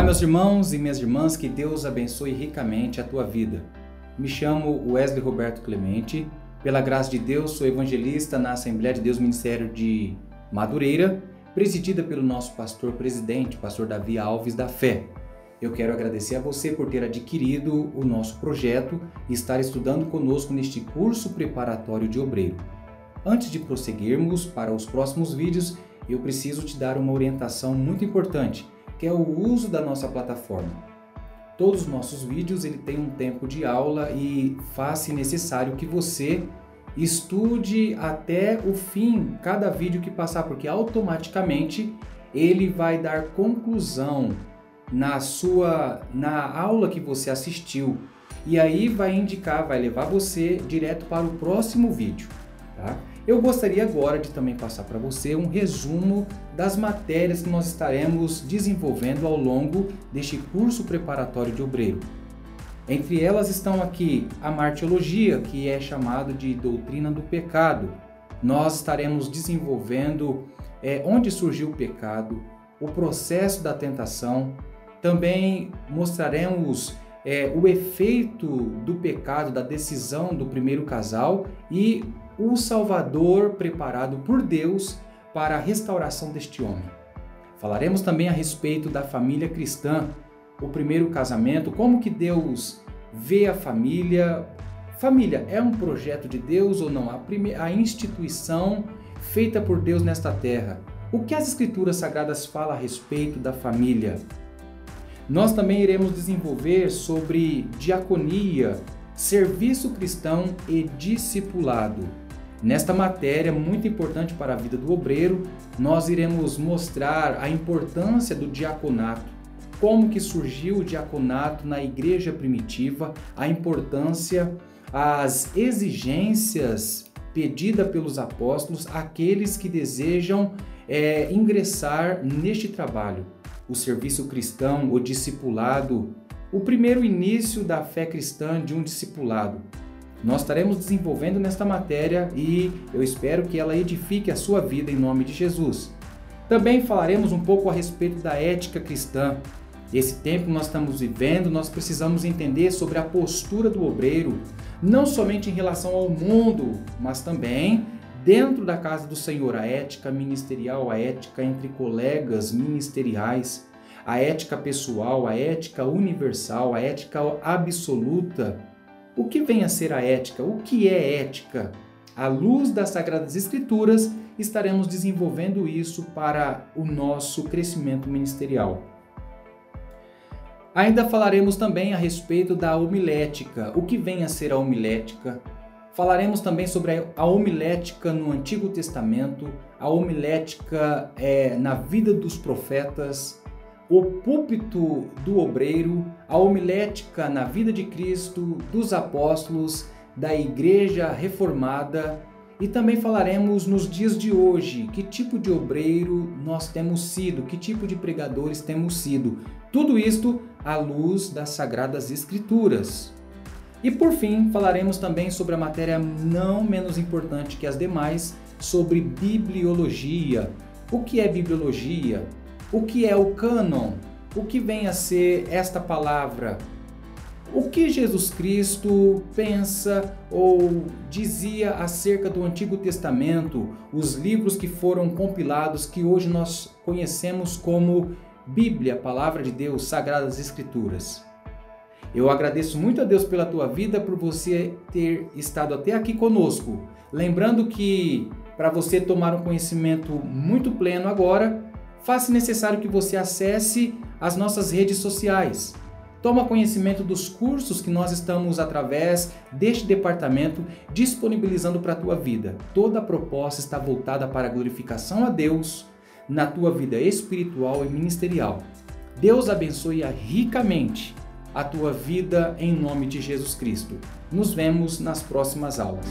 Olá, meus irmãos e minhas irmãs, que Deus abençoe ricamente a tua vida. Me chamo Wesley Roberto Clemente. Pela graça de Deus, sou evangelista na Assembleia de Deus Ministério de Madureira, presidida pelo nosso pastor presidente, pastor Davi Alves da Fé. Eu quero agradecer a você por ter adquirido o nosso projeto e estar estudando conosco neste curso preparatório de obreiro. Antes de prosseguirmos para os próximos vídeos, eu preciso te dar uma orientação muito importante que é o uso da nossa plataforma. Todos os nossos vídeos ele tem um tempo de aula e faz-se necessário que você estude até o fim cada vídeo que passar, porque automaticamente ele vai dar conclusão na sua na aula que você assistiu e aí vai indicar, vai levar você direto para o próximo vídeo, tá? Eu gostaria agora de também passar para você um resumo das matérias que nós estaremos desenvolvendo ao longo deste curso preparatório de obreiro. Entre elas estão aqui a martiologia, que é chamado de doutrina do pecado. Nós estaremos desenvolvendo é, onde surgiu o pecado, o processo da tentação. Também mostraremos é, o efeito do pecado, da decisão do primeiro casal e o Salvador preparado por Deus para a restauração deste homem. Falaremos também a respeito da família cristã, o primeiro casamento, como que Deus vê a família. Família é um projeto de Deus ou não? A, a instituição feita por Deus nesta terra. O que as Escrituras Sagradas falam a respeito da família? Nós também iremos desenvolver sobre diaconia, serviço cristão e discipulado. Nesta matéria muito importante para a vida do obreiro, nós iremos mostrar a importância do diaconato, como que surgiu o diaconato na igreja primitiva, a importância, as exigências pedidas pelos apóstolos àqueles que desejam é, ingressar neste trabalho. O serviço cristão, o discipulado, o primeiro início da fé cristã de um discipulado nós estaremos desenvolvendo nesta matéria e eu espero que ela edifique a sua vida em nome de Jesus. Também falaremos um pouco a respeito da ética cristã. Esse tempo que nós estamos vivendo, nós precisamos entender sobre a postura do obreiro, não somente em relação ao mundo, mas também dentro da casa do Senhor, a ética ministerial, a ética entre colegas ministeriais, a ética pessoal, a ética universal, a ética absoluta o que vem a ser a ética? O que é ética? À luz das Sagradas Escrituras, estaremos desenvolvendo isso para o nosso crescimento ministerial. Ainda falaremos também a respeito da homilética. O que vem a ser a homilética? Falaremos também sobre a homilética no Antigo Testamento, a homilética é, na vida dos profetas, o púlpito do obreiro, a homilética na vida de Cristo, dos apóstolos, da igreja reformada e também falaremos nos dias de hoje que tipo de obreiro nós temos sido, que tipo de pregadores temos sido. Tudo isto à luz das sagradas escrituras. E por fim, falaremos também sobre a matéria não menos importante que as demais, sobre bibliologia. O que é bibliologia? O que é o cânon? O que vem a ser esta palavra? O que Jesus Cristo pensa ou dizia acerca do Antigo Testamento, os livros que foram compilados que hoje nós conhecemos como Bíblia, Palavra de Deus, Sagradas Escrituras? Eu agradeço muito a Deus pela tua vida, por você ter estado até aqui conosco. Lembrando que para você tomar um conhecimento muito pleno agora, faz necessário que você acesse as nossas redes sociais. Toma conhecimento dos cursos que nós estamos através deste departamento disponibilizando para a tua vida. Toda a proposta está voltada para a glorificação a Deus na tua vida espiritual e ministerial. Deus abençoe ricamente a tua vida em nome de Jesus Cristo. Nos vemos nas próximas aulas.